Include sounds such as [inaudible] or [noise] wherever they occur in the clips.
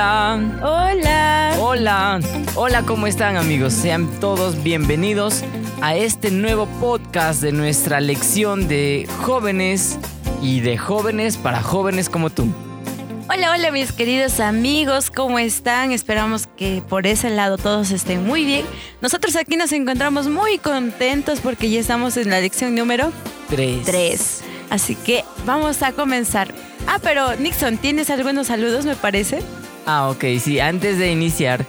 Hola. Hola. Hola. Hola, ¿cómo están amigos? Sean todos bienvenidos a este nuevo podcast de nuestra lección de jóvenes y de jóvenes para jóvenes como tú. Hola, hola mis queridos amigos, ¿cómo están? Esperamos que por ese lado todos estén muy bien. Nosotros aquí nos encontramos muy contentos porque ya estamos en la lección número 3. 3. Así que vamos a comenzar. Ah, pero Nixon, ¿tienes algunos saludos, me parece? Ah, ok, sí, antes de iniciar,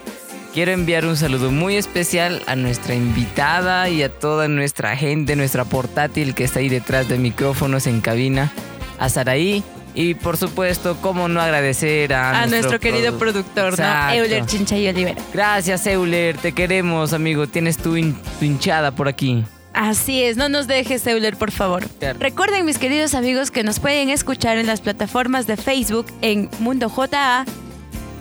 quiero enviar un saludo muy especial a nuestra invitada y a toda nuestra gente, nuestra portátil que está ahí detrás de micrófonos en cabina, a Saraí. Y por supuesto, cómo no agradecer a, a nuestro, querido productor, ¿no? Euler Chinchay Olivera. Gracias, Euler, te queremos, amigo. Tienes tu, tu hinchada por aquí. Así es, no nos dejes, Euler, por favor. Claro. Recuerden, mis queridos amigos, que nos pueden escuchar en las plataformas de Facebook en Mundo JA.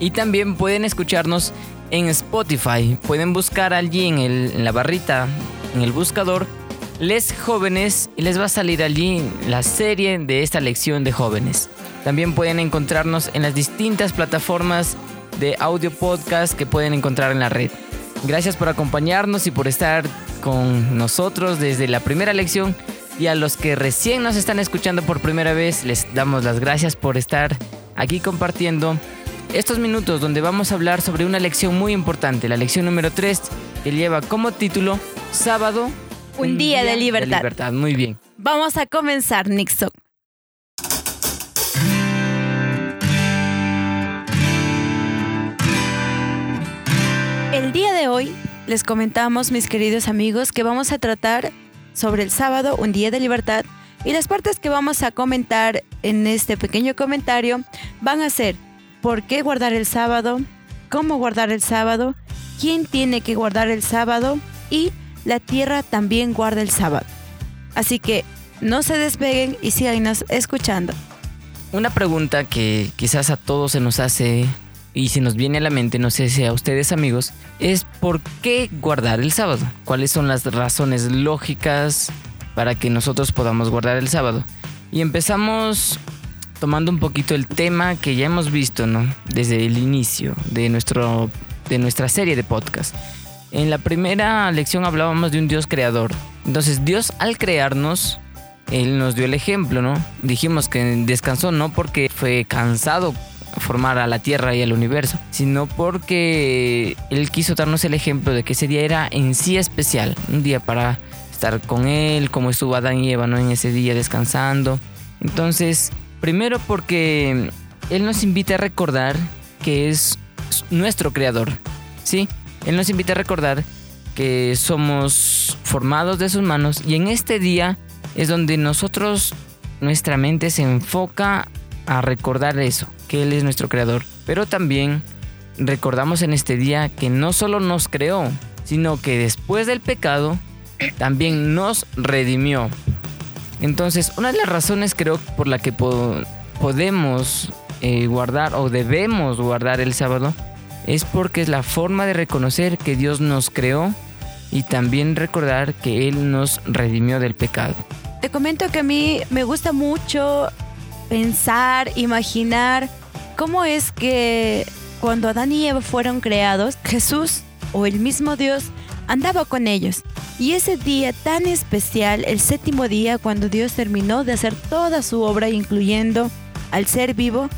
Y también pueden escucharnos en Spotify. Pueden buscar allí en, la barrita, en el buscador, Les Jóvenes y les va a salir allí la serie de esta lección de jóvenes. También pueden encontrarnos en las distintas plataformas de audio podcast que pueden encontrar en la red. Gracias por acompañarnos y por estar con nosotros desde la primera lección. Y a los que recién nos están escuchando por primera vez, les damos las gracias por estar aquí compartiendo estos minutos donde vamos a hablar sobre una lección muy importante, la lección número 3, que lleva como título Sábado. Un, día, de, libertad. de libertad. Muy bien. Vamos a comenzar, Nixon. El día de hoy les comentamos, mis queridos amigos, que vamos a tratar sobre el sábado, un día de libertad, y las partes que vamos a comentar en este pequeño comentario van a ser por qué guardar el sábado, cómo guardar el sábado, quién tiene que guardar el sábado y la tierra también guarda el sábado. Así que no se despeguen y síganos escuchando. Una pregunta que quizás a todos se nos hace y se nos viene a la mente, no sé si a ustedes amigos, es por qué guardar el sábado. ¿Cuáles son las razones lógicas para que nosotros podamos guardar el sábado? Y empezamos tomando un poquito el tema que ya hemos visto, ¿no? Desde el inicio de, nuestro, de nuestra serie de podcast. En la primera lección hablábamos de un Dios creador. Entonces Dios al crearnos, Él nos dio el ejemplo, ¿no? Dijimos que descansó no porque fue cansado formar a la Tierra y al universo, sino porque Él quiso darnos el ejemplo de que ese día era en sí especial, un día para estar con Él, como estuvo Adán y Eva, ¿no? En ese día descansando. Entonces, primero porque Él nos invita a recordar que es nuestro creador, ¿sí? Él nos invita a recordar que somos formados de sus manos y en este día es donde nosotros, nuestra mente se enfoca a recordar eso, que Él es nuestro creador. Pero también recordamos en este día que no solo nos creó, sino que después del pecado también nos redimió. Entonces, una de las razones creo por la que po podemos eh, guardar o debemos guardar el sábado es porque es la forma de reconocer que Dios nos creó y también recordar que Él nos redimió del pecado. Te comento que a mí me gusta mucho pensar, imaginar cómo es que cuando Adán y Eva fueron creados, Jesús o el mismo Dios andaba con ellos. Y ese día tan especial, el séptimo día, cuando Dios terminó de hacer toda su obra, incluyendo al ser vivo,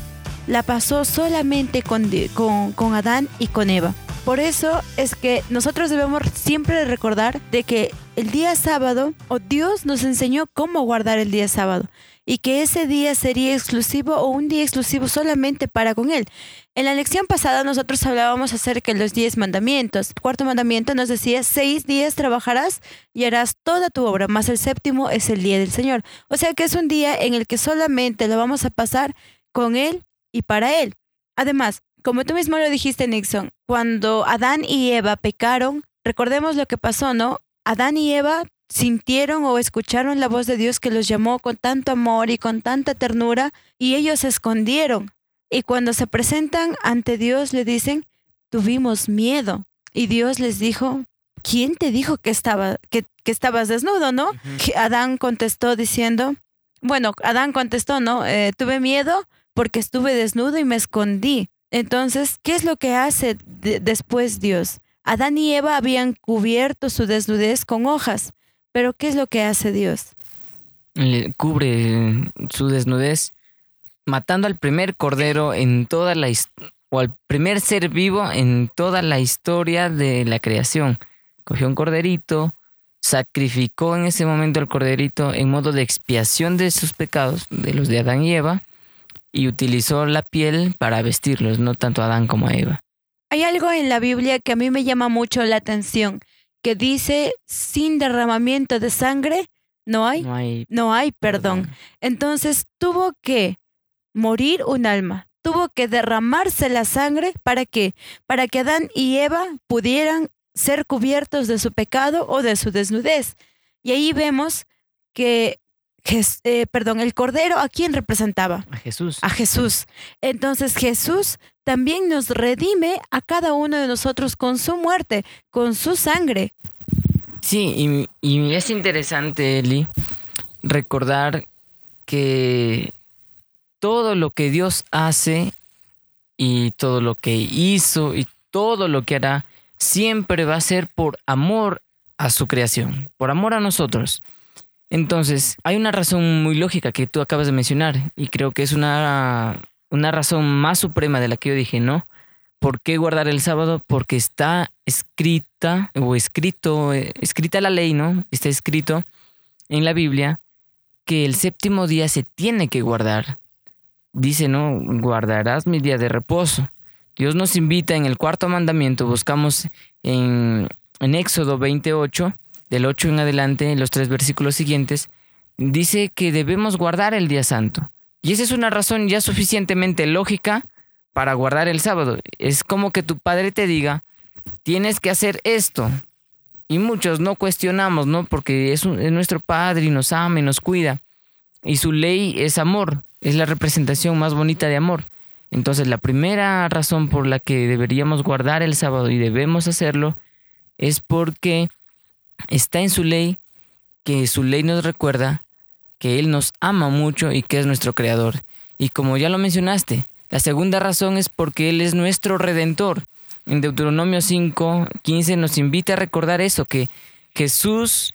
la pasó solamente con, con, con, Adán y con Eva. Por eso es que nosotros debemos siempre recordar de que el día sábado, o Dios nos enseñó cómo guardar el día sábado, y que ese día sería exclusivo o un día exclusivo solamente para con Él. En la lección pasada nosotros hablábamos acerca de los diez mandamientos. El cuarto mandamiento nos decía, seis días trabajarás y harás toda tu obra, más el séptimo es el día del Señor. O sea que es un día en el que solamente lo vamos a pasar con Él y para Él. Además, como tú mismo lo dijiste, Nixon, cuando Adán y Eva pecaron, recordemos lo que pasó, ¿no? Adán y Eva sintieron o escucharon la voz de Dios que los llamó con tanto amor y con tanta ternura y ellos se escondieron. Y cuando se presentan ante Dios le dicen, tuvimos miedo. Y Dios les dijo, ¿quién te dijo que, estaba, que, que estabas desnudo, no? Uh -huh. Adán contestó diciendo, bueno, Adán contestó, ¿no? Eh, tuve miedo porque estuve desnudo y me escondí. Entonces, ¿qué es lo que hace de- después Dios? Adán y Eva habían cubierto su desnudez con hojas, pero ¿qué es lo que hace Dios? Le cubre su desnudez matando al primer cordero en toda la o al primer ser vivo en toda la historia de la creación. Cogió un corderito, sacrificó en ese momento al corderito en modo de expiación de sus pecados, de los de Adán y Eva, y utilizó la piel para vestirlos, no tanto a Adán como a Eva. Hay algo en la Biblia que a mí me llama mucho la atención, que dice, sin derramamiento de sangre, no hay, No hay no hay perdón. Entonces tuvo que morir un alma, tuvo que derramarse la sangre para que para que Adán y Eva pudieran ser cubiertos de su pecado o de su desnudez. Y ahí vemos que eh, perdón, el cordero a quién representaba? a Jesús. A Jesús. Entonces Jesús también nos redime a cada uno de nosotros con su muerte, con su sangre. Sí, y, y es interesante, Eli, recordar que todo lo que Dios hace y todo lo que hizo y todo lo que hará siempre va a ser por amor a su creación, por amor a nosotros. Entonces, hay una razón muy lógica que tú acabas de mencionar y creo que es una, una razón más suprema de la que yo dije, ¿no? ¿Por qué guardar el sábado? Porque está escrita o escrito, escrita la ley, ¿no? Está escrito en la Biblia que el séptimo día se tiene que guardar. Dice, ¿no? Guardarás mi día de reposo. Dios nos invita en el cuarto mandamiento, buscamos en, en Éxodo 28, del 8 en adelante, en los tres versículos siguientes, dice que debemos guardar el día santo. Y esa es una razón ya suficientemente lógica para guardar el sábado. Es como que tu padre te diga, tienes que hacer esto. Y muchos no cuestionamos, ¿no? Porque es, es nuestro padre y nos ama y nos cuida. Y su ley es amor, es la representación más bonita de amor. Entonces la primera razón por la que deberíamos guardar el sábado y debemos hacerlo es porque está en su ley, que su ley nos recuerda que Él nos ama mucho y que es nuestro creador. Y como ya lo mencionaste, la segunda razón es porque Él es nuestro redentor. En Deuteronomio 5, 15 nos invita a recordar eso, que Jesús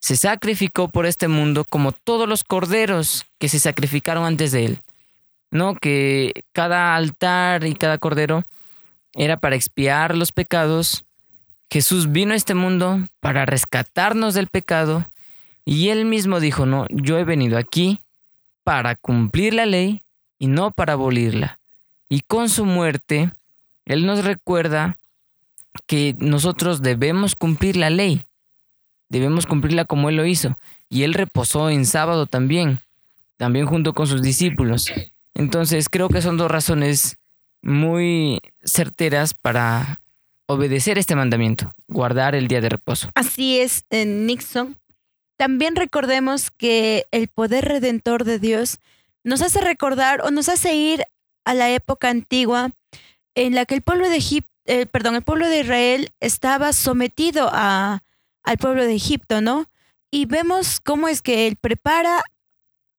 se sacrificó por este mundo como todos los corderos que se sacrificaron antes de Él. ¿No? Que cada altar y cada cordero era para expiar los pecados. Jesús vino a este mundo para rescatarnos del pecado y él mismo dijo, no, yo he venido aquí para cumplir la ley y no para abolirla. Y con su muerte, él nos recuerda que nosotros debemos cumplir la ley, debemos cumplirla como él lo hizo. Y él reposó en sábado también, también junto con sus discípulos. Entonces creo que son dos razones muy certeras para obedecer este mandamiento, guardar el día de reposo. Así es, eh, Nixon. También recordemos que el poder redentor de Dios nos hace recordar o nos hace ir a la época antigua en la que el pueblo de Egipto, perdón, el pueblo de Israel estaba sometido a, al pueblo de Egipto, ¿no? Y vemos cómo es que él prepara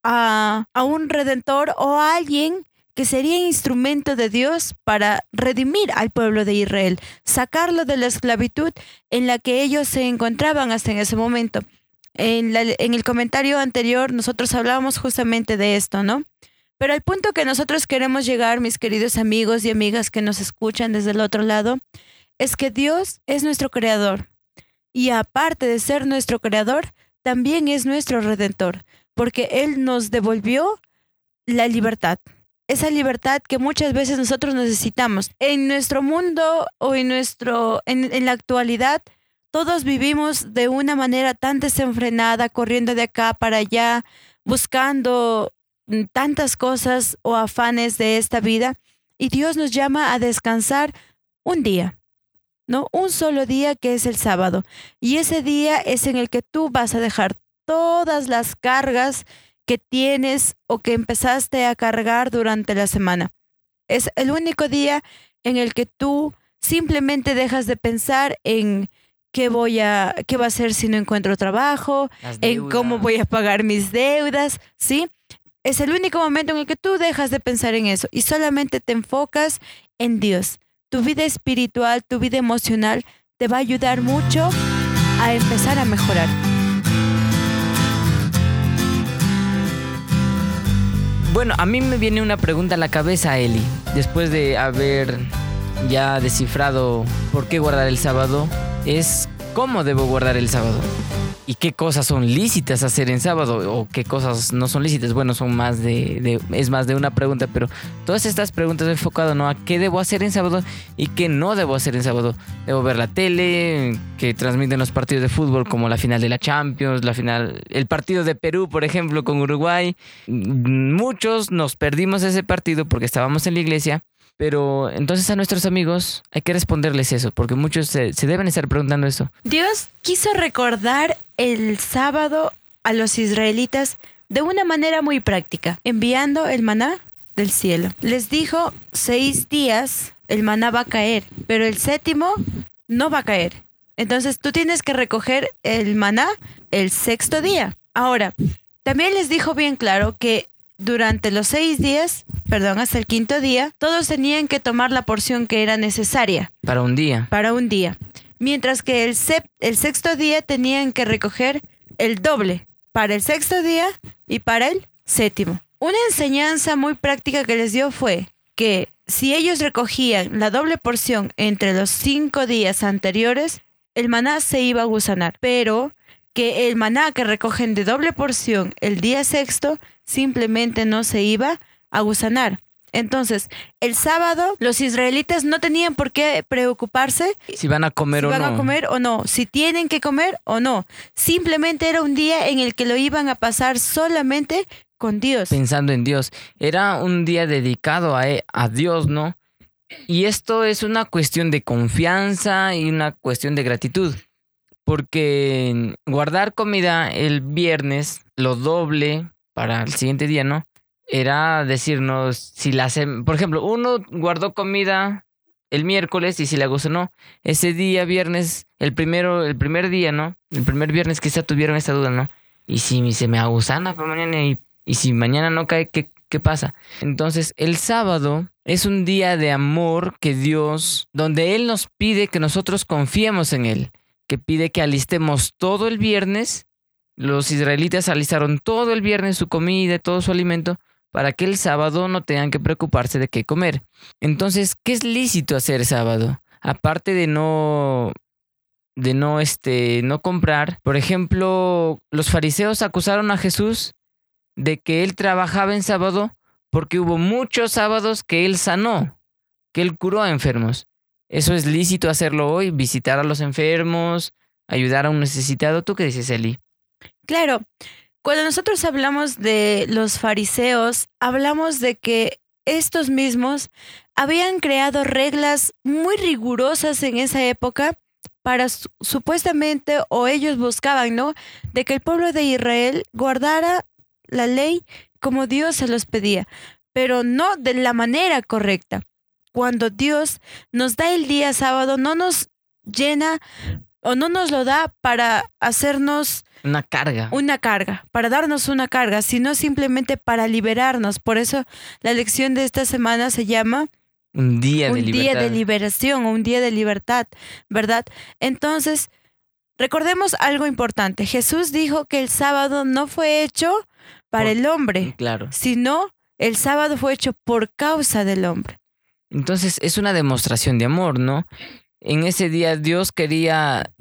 a, a un redentor o a alguien que sería instrumento de Dios para redimir al pueblo de Israel, sacarlo de la esclavitud en la que ellos se encontraban hasta en ese momento. En, el comentario anterior nosotros hablábamos justamente de esto, ¿no? Pero el punto que nosotros queremos llegar, mis queridos amigos y amigas que nos escuchan desde el otro lado, es que Dios es nuestro creador. Y aparte de ser nuestro creador, también es nuestro redentor, porque Él nos devolvió la libertad. Esa libertad que muchas veces nosotros necesitamos. En nuestro mundo o en, nuestro, en, en la actualidad, todos vivimos de una manera tan desenfrenada, corriendo de acá para allá, buscando mm, tantas cosas o afanes de esta vida. Y Dios nos llama a descansar un día, ¿no? Un solo día que es el sábado. Y ese día es en el que tú vas a dejar todas las cargas que tienes o que empezaste a cargar durante la semana. Es el único día en el que tú simplemente dejas de pensar en qué voy a qué va a hacer si no encuentro trabajo, en cómo voy a pagar mis deudas, ¿sí? es el único momento en el que tú dejas de pensar en eso y solamente te enfocas en Dios. Tu vida espiritual, tu vida emocional te va a ayudar mucho a empezar a mejorar. Bueno, a mí me viene una pregunta a la cabeza, Eli. Después de haber ya descifrado por qué guardar el sábado, es cómo debo guardar el sábado y qué cosas son lícitas hacer en sábado o qué cosas no son lícitas. Bueno, son más de, es más de una pregunta, pero todas estas preguntas enfocado ¿no? a qué debo hacer en sábado y qué no debo hacer en sábado. Debo ver la tele, que transmiten los partidos de fútbol como la final de la Champions, la final, el partido de Perú, por ejemplo, con Uruguay. Muchos nos perdimos ese partido porque estábamos en la iglesia pero entonces a nuestros amigos hay que responderles eso, porque muchos se, deben estar preguntando eso. Dios quiso recordar el sábado a los israelitas de una manera muy práctica, enviando el maná del cielo. Les dijo, seis días el maná va a caer, pero el séptimo no va a caer. Entonces tú tienes que recoger el maná el sexto día. Ahora, también les dijo bien claro que durante los seis días, perdón, hasta el quinto día, todos tenían que tomar la porción que era necesaria. Para un día. Para un día. Mientras que el, el sexto día tenían que recoger el doble para el sexto día y para el séptimo. Una enseñanza muy práctica que les dio fue que si ellos recogían la doble porción entre los cinco días anteriores, el maná se iba a gusanar. Pero que el maná que recogen de doble porción el día sexto simplemente no se iba a gusanar. Entonces, el sábado los israelitas no tenían por qué preocuparse si van a comer o van no. a comer o no, si tienen que comer o no. Simplemente era un día en el que lo iban a pasar solamente con Dios. Pensando en Dios. Era un día dedicado a, a Dios, ¿no? Y esto es una cuestión de confianza y una cuestión de gratitud porque guardar comida el viernes, lo doble para el siguiente día, ¿no? Era decirnos si la por ejemplo, uno guardó comida el miércoles y si la gustó no, ese día viernes, el primero, el primer día, ¿no? El primer viernes quizá tuvieron esa duda, ¿no? Y si se me agusana para mañana y, y si mañana no cae, ¿qué, ¿qué pasa? Entonces, el sábado es un día de amor que Dios, donde Él nos pide que nosotros confiemos en Él que pide que alistemos todo el viernes. Los israelitas alistaron todo el viernes su comida, todo su alimento, para que el sábado no tengan que preocuparse de qué comer. Entonces, ¿qué es lícito hacer sábado? Aparte de no de no este no comprar, por ejemplo, los fariseos acusaron a Jesús de que él trabajaba en sábado porque hubo muchos sábados que él sanó, que él curó a enfermos. ¿Eso es lícito hacerlo hoy? ¿Visitar a los enfermos? ¿Ayudar a un necesitado? ¿Tú qué dices, Eli? Claro. Cuando nosotros hablamos de los fariseos, hablamos de que estos mismos habían creado reglas muy rigurosas en esa época para supuestamente, o ellos buscaban, ¿no? De que el pueblo de Israel guardara la ley como Dios se los pedía, pero no de la manera correcta cuando Dios nos da el día sábado, no nos llena o no nos lo da para hacernos una carga. Una carga, para darnos una carga, sino simplemente para liberarnos. Por eso la lección de esta semana se llama un día de un día de liberación o un día de libertad, ¿verdad? Entonces, recordemos algo importante. Jesús dijo que el sábado no fue hecho para el hombre, claro. sino el sábado fue hecho por causa del hombre. Entonces es una demostración de amor, ¿no? En ese día Dios quería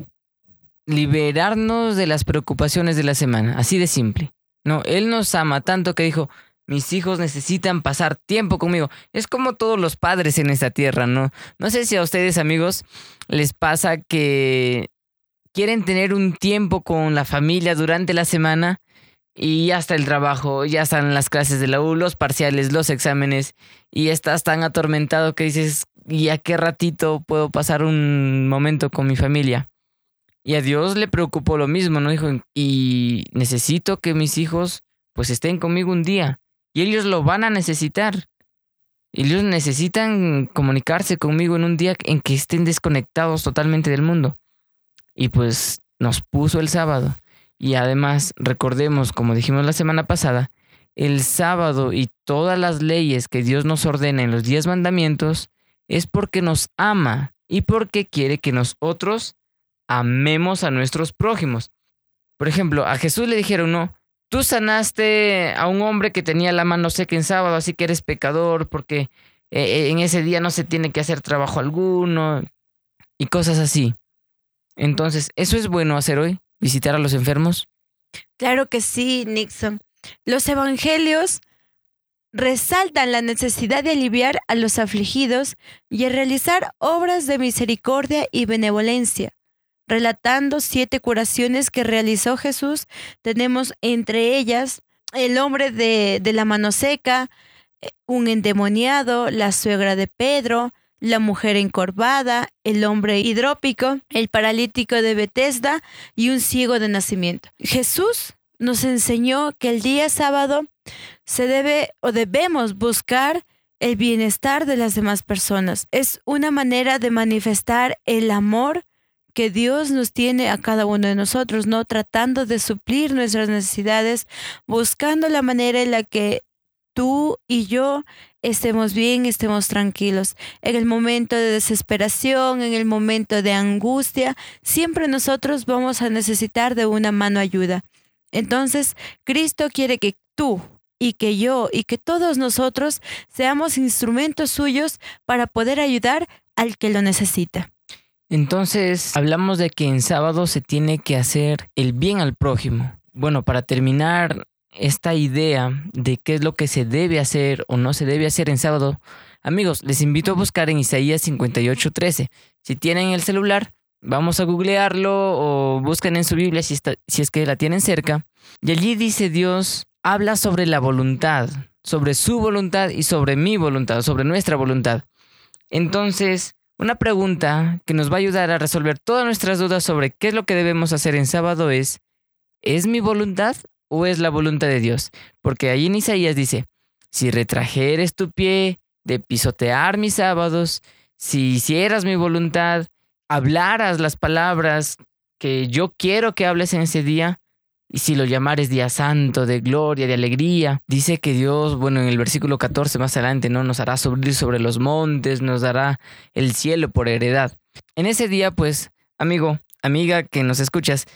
liberarnos de las preocupaciones de la semana, así de simple. No, Él nos ama tanto que dijo, mis hijos necesitan pasar tiempo conmigo. Es como todos los padres en esta tierra, ¿no? No sé si a ustedes amigos les pasa que quieren tener un tiempo con la familia durante la semana y ya está el trabajo, ya están las clases de la U, los parciales, los exámenes, y estás tan atormentado que dices, ¿y a qué ratito puedo pasar un momento con mi familia? Y a Dios le preocupó lo mismo, ¿no? Dijo, y necesito que mis hijos pues estén conmigo un día, y ellos lo van a necesitar. Ellos necesitan comunicarse conmigo en un día en que estén desconectados totalmente del mundo. Y pues nos puso el sábado. Y además, recordemos, como dijimos la semana pasada, el sábado y todas las leyes que Dios nos ordena en los diez mandamientos es porque nos ama y porque quiere que nosotros amemos a nuestros prójimos. Por ejemplo, a Jesús le dijeron, no, tú sanaste a un hombre que tenía la mano seca en sábado, así que eres pecador porque eh, en ese día no se tiene que hacer trabajo alguno y cosas así. Entonces, ¿eso es bueno hacer hoy? ¿Visitar a los enfermos? Claro que sí, Nixon. Los evangelios resaltan la necesidad de aliviar a los afligidos y realizar obras de misericordia y benevolencia. Relatando siete curaciones que realizó Jesús, tenemos entre ellas el hombre de, de la mano seca, eh, un endemoniado, la suegra de Pedro, la mujer encorvada, el hombre hidrópico, el paralítico de Bethesda y un ciego de nacimiento. Jesús nos enseñó que el día sábado se debe o debemos buscar el bienestar de las demás personas. Es una manera de manifestar el amor que Dios nos tiene a cada uno de nosotros, ¿no? Tratando de suplir nuestras necesidades, buscando la manera en la que tú y yo estemos bien, estemos tranquilos. En el momento de desesperación, en el momento de angustia, siempre nosotros vamos a necesitar de una mano ayuda. Entonces, Cristo quiere que tú y que yo y que todos nosotros seamos instrumentos suyos para poder ayudar al que lo necesita. Entonces, hablamos de que en sábado se tiene que hacer el bien al prójimo. Bueno, para terminar esta idea de qué es lo que se debe hacer o no se debe hacer en sábado, amigos, les invito a buscar en Isaías 58:13. Si tienen el celular, vamos a googlearlo o busquen en su Biblia si, si es que la tienen cerca. Y allí dice Dios, habla sobre la voluntad, sobre su voluntad y sobre mi voluntad, sobre nuestra voluntad. Entonces, una pregunta que nos va a ayudar a resolver todas nuestras dudas sobre qué es lo que debemos hacer en sábado es, ¿es mi voluntad o es la voluntad de Dios? Porque ahí en Isaías dice, si retrajeres tu pie de pisotear mis sábados, si hicieras mi voluntad, hablaras las palabras que yo quiero que hables en ese día, y si lo llamares día santo, de gloria, de alegría, dice que Dios, bueno, en el versículo 14 más adelante, ¿no? Nos hará subir sobre los montes, nos dará el cielo por heredad. En ese día, pues, amigo, amiga que nos escuchas,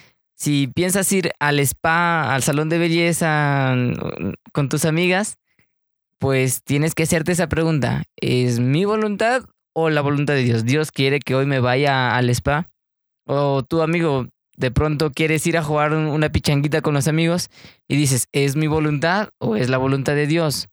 si piensas ir al spa, al salón de belleza con tus amigas, pues tienes que hacerte esa pregunta. ¿Es mi voluntad o la voluntad de Dios? ¿Dios quiere que hoy me vaya al spa? O tu amigo, de pronto quieres ir a jugar una pichanguita con los amigos y dices, ¿es mi voluntad o es la voluntad de Dios?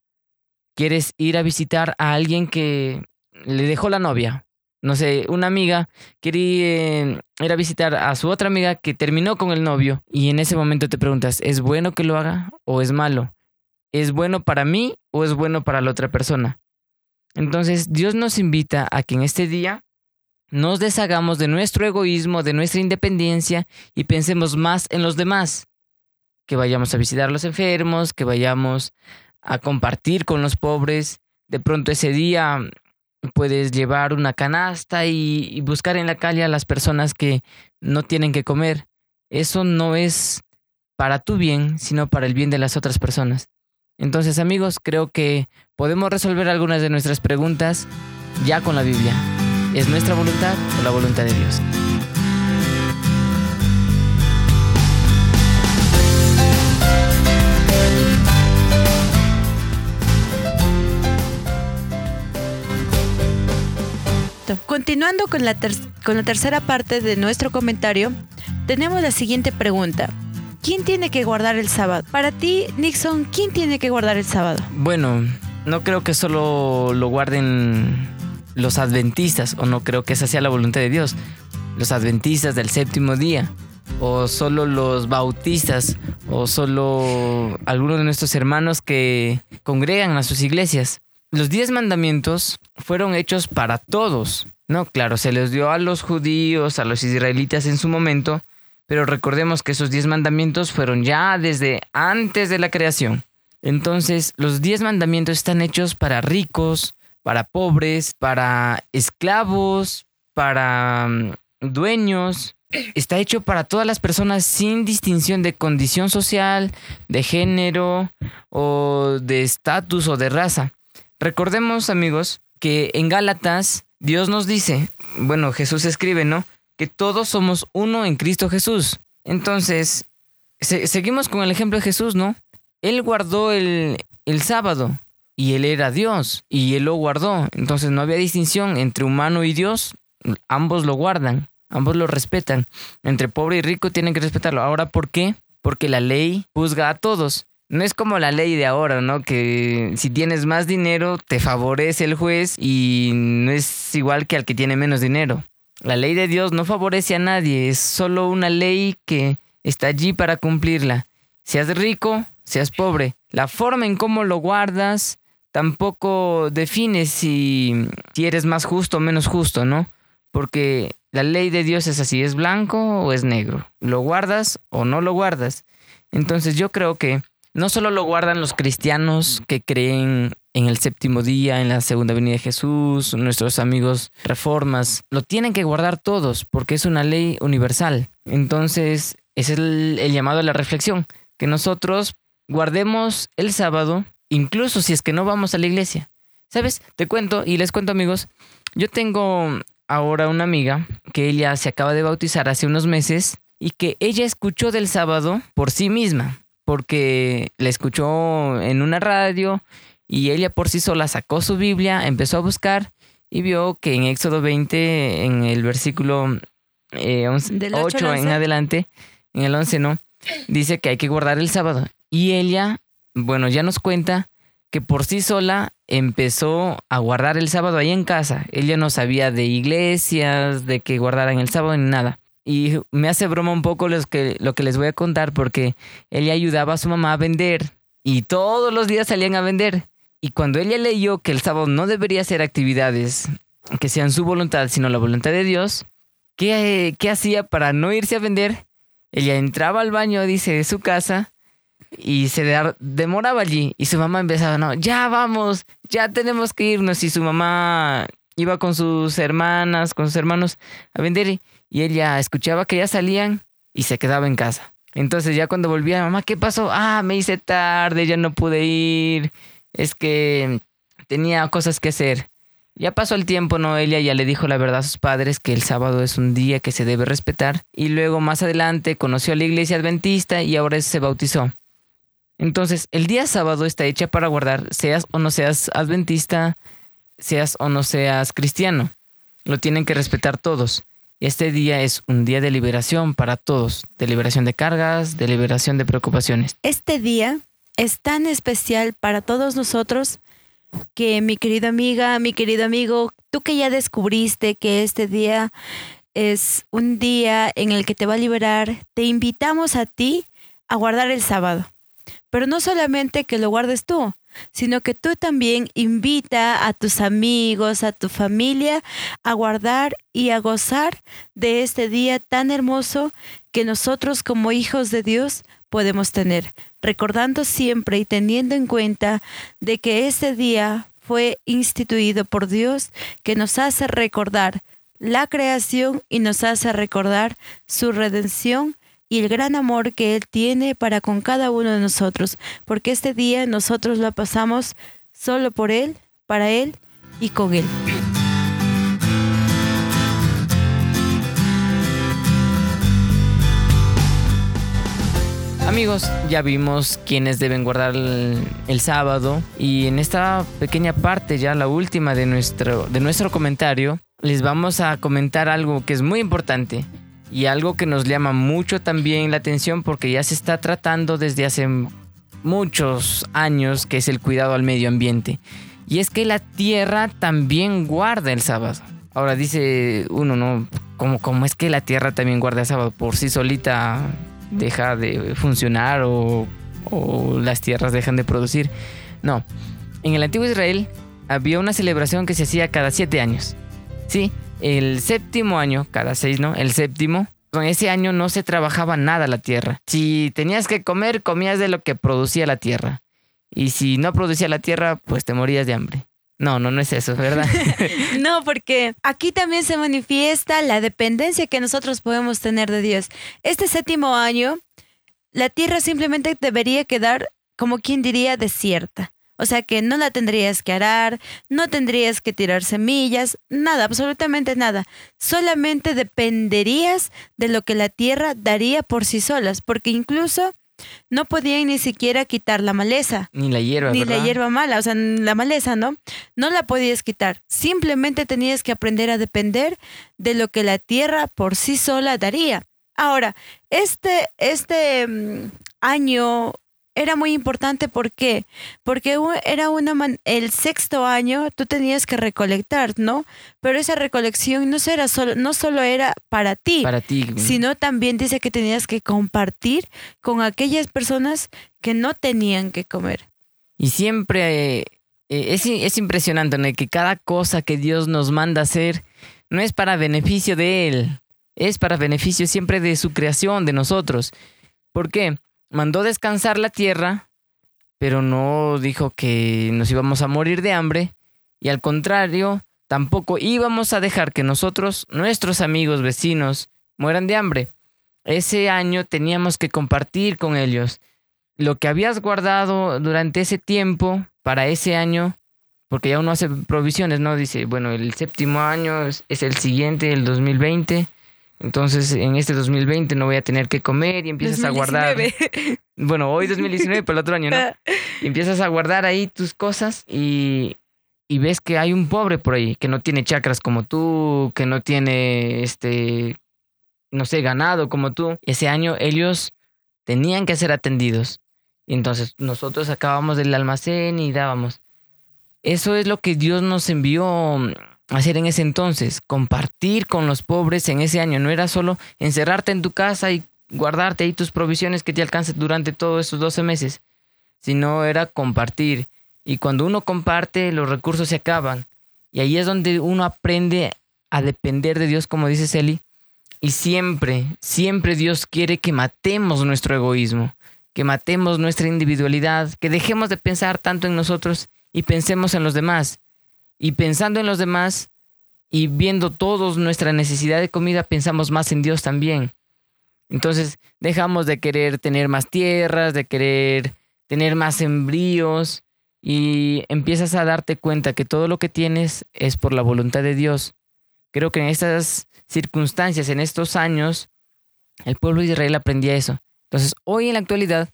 ¿Quieres ir a visitar a alguien que le dejó la novia? No sé, una amiga quiere ir a visitar a su otra amiga que terminó con el novio y en ese momento te preguntas, ¿es bueno que lo haga o es malo? ¿Es bueno para mí o es bueno para la otra persona? Entonces Dios nos invita a que en este día nos deshagamos de nuestro egoísmo, de nuestra independencia y pensemos más en los demás. Que vayamos a visitar a los enfermos, que vayamos a compartir con los pobres. De pronto ese día puedes llevar una canasta y, buscar en la calle a las personas que no tienen que comer. Eso no es para tu bien, sino para el bien de las otras personas. Entonces amigos, creo que podemos resolver algunas de nuestras preguntas ya con la Biblia. ¿Es nuestra voluntad o la voluntad de Dios? Continuando con la, con la tercera parte de nuestro comentario, tenemos la siguiente pregunta. ¿Quién tiene que guardar el sábado? Para ti, Nixon, ¿quién tiene que guardar el sábado? Bueno, no creo que solo lo guarden los adventistas, o no creo que esa sea la voluntad de Dios, los adventistas del séptimo día, o solo los bautistas, o solo algunos de nuestros hermanos que congregan a sus iglesias. Los diez mandamientos fueron hechos para todos, ¿no? Claro, se les dio a los judíos, a los israelitas en su momento, pero recordemos que esos diez mandamientos fueron ya desde antes de la creación. Entonces, los diez mandamientos están hechos para ricos, para pobres, para esclavos, para mm, dueños, está hecho para todas las personas sin distinción de condición social, de género o de estatus o de raza. Recordemos, amigos, que en Gálatas Dios nos dice, bueno, Jesús escribe, ¿no? Que todos somos uno en Cristo Jesús. Entonces, seguimos con el ejemplo de Jesús, ¿no? Él guardó el, el sábado y él era Dios y él lo guardó. Entonces no había distinción entre humano y Dios, ambos lo guardan, ambos lo respetan. Entre pobre y rico tienen que respetarlo. Ahora, ¿por qué? Porque la ley juzga a todos. No es como la ley de ahora, ¿no? Que si tienes más dinero te favorece el juez y no es igual que al que tiene menos dinero. La ley de Dios no favorece a nadie, es solo una ley que está allí para cumplirla. Seas rico, seas pobre. La forma en cómo lo guardas tampoco define si, si eres más justo o menos justo, ¿no? Porque la ley de Dios es así, es blanco o es negro. Lo guardas o no lo guardas. Entonces yo creo que no solo lo guardan los cristianos que creen en el séptimo día, en la segunda venida de Jesús, nuestros amigos reformas, lo tienen que guardar todos porque es una ley universal. Entonces, ese es el, el llamado a la reflexión, que nosotros guardemos el sábado incluso si es que no vamos a la iglesia. ¿Sabes? Te cuento y les cuento amigos, yo tengo ahora una amiga que ella se acaba de bautizar hace unos meses y que ella escuchó del sábado por sí misma, porque la escuchó en una radio y ella por sí sola sacó su Biblia, empezó a buscar y vio que en Éxodo 20, en el versículo 8, eh, en adelante, en el 11 no, dice que hay que guardar el sábado. Y ella bueno, ya nos cuenta que por sí sola empezó a guardar el sábado ahí en casa. Ella no sabía de iglesias, de que guardaran el sábado ni nada. Y me hace broma un poco que, lo que les voy a contar porque ella ayudaba a su mamá a vender y todos los días salían a vender. Y cuando ella leyó que el sábado no debería ser actividades que sean su voluntad, sino la voluntad de Dios, ¿qué, qué hacía para no irse a vender? Ella entraba al baño, dice, de su casa y se demoraba allí y su mamá empezaba, no, ya vamos, ya tenemos que irnos y su mamá iba con sus hermanas, con sus hermanos a vender y ella escuchaba que ya salían y se quedaba en casa. Entonces ya cuando volvía, mamá, ¿qué pasó? Ah, me hice tarde, ya no pude ir, es que tenía cosas que hacer. Ya pasó el tiempo, Noelia ya le dijo la verdad a sus padres que el sábado es un día que se debe respetar y luego más adelante conoció a la iglesia adventista y ahora se bautizó. Entonces, el día sábado está hecha para guardar, seas o no seas adventista, seas o no seas cristiano. Lo tienen que respetar todos. Este día es un día de liberación para todos, de liberación de cargas, de liberación de preocupaciones. Este día es tan especial para todos nosotros que mi querida amiga, mi querido amigo, tú que ya descubriste que este día es un día en el que te va a liberar, te invitamos a ti a guardar el sábado. Pero no solamente que lo guardes tú, sino que tú también invita a tus amigos, a tu familia a guardar y a gozar de este día tan hermoso que nosotros como hijos de Dios podemos tener, recordando siempre y teniendo en cuenta de que este día fue instituido por Dios que nos hace recordar la creación y nos hace recordar su redención y el gran amor que Él tiene para con cada uno de nosotros, porque este día nosotros lo pasamos solo por Él, para Él y con Él. Amigos, ya vimos quiénes deben guardar el, sábado y en esta pequeña parte, ya la última de nuestro, de nuestro comentario, les vamos a comentar algo que es muy importante y algo que nos llama mucho también la atención porque ya se está tratando desde hace muchos años, que es el cuidado al medio ambiente. Y es que la tierra también guarda el sábado. Ahora dice uno, ¿no? ¿Cómo, cómo es que la tierra también guarda el sábado? ¿Por sí solita deja de funcionar o, o las tierras dejan de producir? No. En el antiguo Israel había una celebración que se hacía cada siete años. Sí, el séptimo año, cada seis, ¿no? El séptimo, con ese año no se trabajaba nada la tierra. Si tenías que comer, comías de lo que producía la tierra. Y si no producía la tierra, pues te morías de hambre. No, no, no es eso, ¿verdad? [laughs] no, porque aquí también se manifiesta la dependencia que nosotros podemos tener de Dios. Este séptimo año, la tierra simplemente debería quedar, como quien diría, desierta. O sea que no la tendrías que arar, no tendrías que tirar semillas, nada, absolutamente nada. Solamente dependerías de lo que la tierra daría por sí solas, porque incluso no podían ni siquiera quitar la maleza. Ni la hierba. Ni la hierba mala, o sea, la maleza, ¿no? No la podías quitar. Simplemente tenías que aprender a depender de lo que la tierra por sí sola daría. Ahora, este, este mm, año era muy importante. ¿Por qué? Porque era una el sexto año tú tenías que recolectar, ¿no? Pero esa recolección no, era solo, no solo era para ti, para ti, sino también dice que tenías que compartir con aquellas personas que no tenían que comer. Y siempre eh, es, es, impresionante ¿no? que cada cosa que Dios nos manda hacer no es para beneficio de Él, es para beneficio siempre de su creación, de nosotros. ¿Por qué? Mandó descansar la tierra, pero no dijo que nos íbamos a morir de hambre, y al contrario, tampoco íbamos a dejar que nosotros, nuestros amigos, vecinos, mueran de hambre. Ese año teníamos que compartir con ellos lo que habías guardado durante ese tiempo para ese año, porque ya uno hace provisiones, ¿no? Dice, bueno, el séptimo año es, el siguiente, el 2020 entonces, en este 2020 no voy a tener que comer y empiezas a guardar. Bueno, hoy 2019, pero el otro año, ¿no? Y [laughs] empiezas a guardar ahí tus cosas y, y ves que hay un pobre por ahí que no tiene chakras como tú, que no tiene, este, no sé, ganado como tú. Ese año ellos tenían que ser atendidos. Y entonces nosotros acabamos del almacén y dábamos. Eso es lo que Dios nos envió hacer en ese entonces, compartir con los pobres en ese año. No era solo encerrarte en tu casa y guardarte ahí tus provisiones que te alcancen durante todos esos 12 meses, sino era compartir. Y cuando uno comparte, los recursos se acaban. Y ahí es donde uno aprende a depender de Dios, como dice Celi. Y siempre, siempre Dios quiere que matemos nuestro egoísmo, que matemos nuestra individualidad, que dejemos de pensar tanto en nosotros y pensemos en los demás y pensando en los demás y viendo todos nuestra necesidad de comida, pensamos más en Dios también. Entonces dejamos de querer tener más tierras, de querer tener más embrios y empiezas a darte cuenta que todo lo que tienes es por la voluntad de Dios. Creo que en estas circunstancias, en estos años, el pueblo de Israel aprendía eso. Entonces, hoy en la actualidad,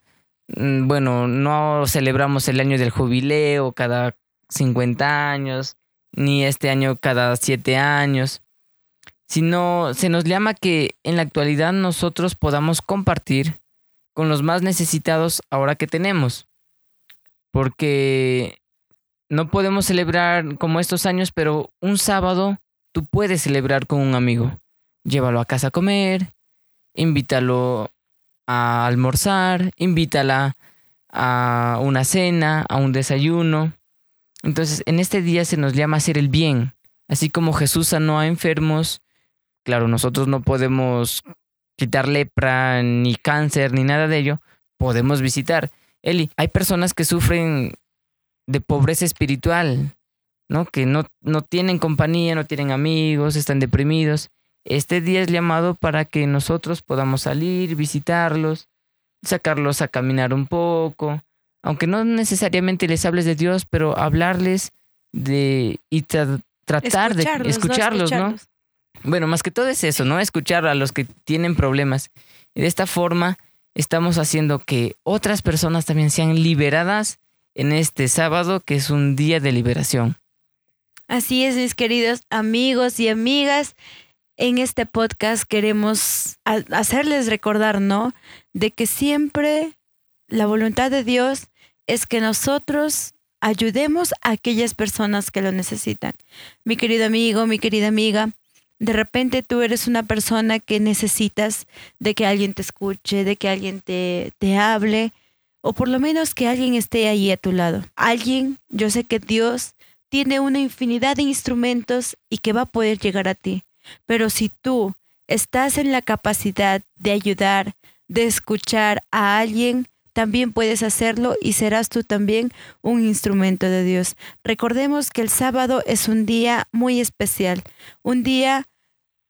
mm, bueno, no celebramos el año del jubileo cada 50 años, ni este año cada 7 años, sino se nos llama que en la actualidad nosotros podamos compartir con los más necesitados ahora que tenemos. Porque no podemos celebrar como estos años, pero un sábado tú puedes celebrar con un amigo. Llévalo a casa a comer, invítalo a almorzar, invítala a una cena, a un desayuno. Entonces, en este día se nos llama hacer el bien. Así como Jesús sanó a enfermos, claro, nosotros no podemos quitar lepra, ni cáncer, ni nada de ello, podemos visitar. Eli, hay personas que sufren de pobreza espiritual, ¿no? Que no, no tienen compañía, no tienen amigos, están deprimidos. Este día es llamado para que nosotros podamos salir, visitarlos, sacarlos a caminar un poco, aunque no necesariamente les hables de Dios, pero hablarles de y tratar de escucharlos, ¿no? Bueno, más que todo es eso, ¿no? Escuchar a los que tienen problemas. Y de esta forma estamos haciendo que otras personas también sean liberadas en este sábado, que es un día de liberación. Así es, mis queridos amigos y amigas. En este podcast queremos hacerles recordar, ¿no? De que siempre la voluntad de Dios es que nosotros ayudemos a aquellas personas que lo necesitan. Mi querido amigo, mi querida amiga, de repente tú eres una persona que necesitas de que alguien te escuche, de que alguien te, te hable, o por lo menos que alguien esté ahí a tu lado. Alguien, yo sé que Dios tiene una infinidad de instrumentos y que va a poder llegar a ti. Pero si tú estás en la capacidad de ayudar, de escuchar a alguien, también puedes hacerlo y serás tú también un instrumento de Dios. Recordemos que el sábado es un día muy especial, un día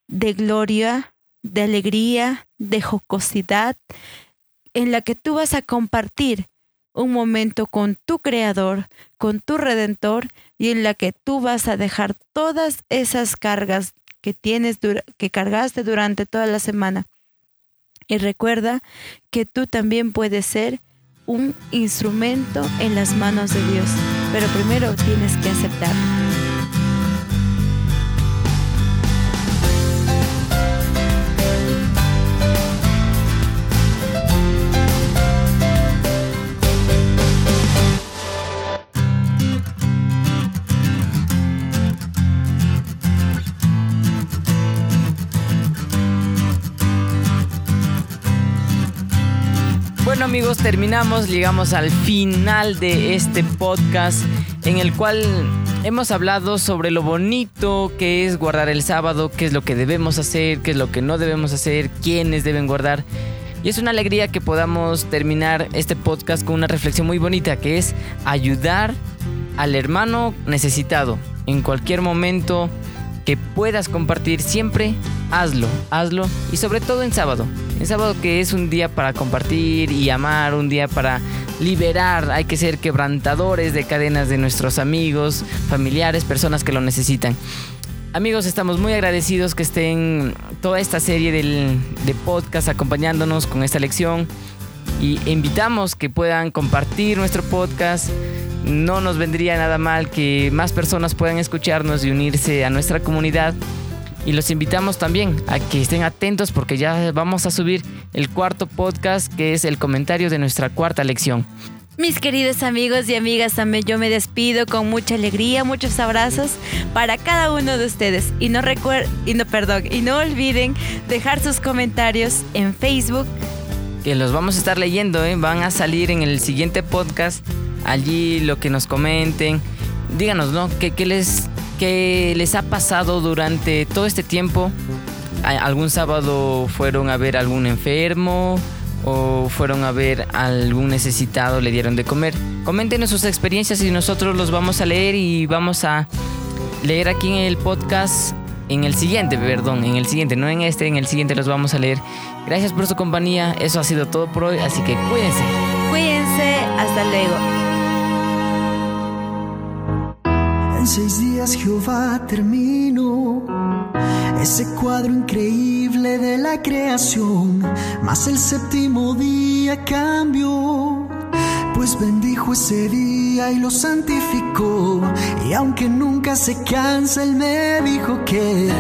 de gloria, de alegría, de jocosidad, en la que tú vas a compartir un momento con tu creador, con tu redentor y en la que tú vas a dejar todas esas cargas que tienes que cargaste durante toda la semana. Y recuerda que tú también puedes ser un instrumento en las manos de Dios, pero primero tienes que aceptarlo. Amigos, terminamos, llegamos al final de este podcast en el cual hemos hablado sobre lo bonito que es guardar el sábado, qué es lo que debemos hacer, qué es lo que no debemos hacer, quiénes deben guardar. Y es una alegría que podamos terminar este podcast con una reflexión muy bonita que es ayudar al hermano necesitado en cualquier momento que puedas compartir siempre, hazlo, hazlo y sobre todo en sábado. En sábado que es un día para compartir y amar, un día para liberar, hay que ser quebrantadores de cadenas de nuestros amigos, familiares, personas que lo necesitan. Amigos, estamos muy agradecidos que estén toda esta serie de podcast acompañándonos con esta lección y invitamos que puedan compartir nuestro podcast no nos vendría nada mal que más personas puedan escucharnos y unirse a nuestra comunidad. Y los invitamos también a que estén atentos porque ya vamos a subir el cuarto podcast que es el comentario de nuestra cuarta lección. Mis queridos amigos y amigas, también yo me despido con mucha alegría, muchos abrazos para cada uno de ustedes. Y no recuerden, y no, perdón, y no olviden dejar sus comentarios en Facebook. Que los vamos a estar leyendo, ¿eh? van a salir en el siguiente podcast allí lo que nos comenten. Díganos, ¿no? ¿Qué, les, qué les ha pasado durante todo este tiempo? ¿Algún sábado fueron a ver algún enfermo? ¿O fueron a ver algún necesitado, le dieron de comer? Coméntenos sus experiencias y nosotros los vamos a leer y vamos a leer aquí en el podcast en el siguiente, perdón, en el siguiente, no en este, en el siguiente los vamos a leer. Gracias por su compañía, eso ha sido todo por hoy, así que cuídense. Cuídense, hasta luego. En seis días Jehová terminó ese cuadro increíble de la creación, mas el séptimo día cambió. Pues bendijo ese día y lo santificó. Y aunque nunca se cansa, Él me dijo que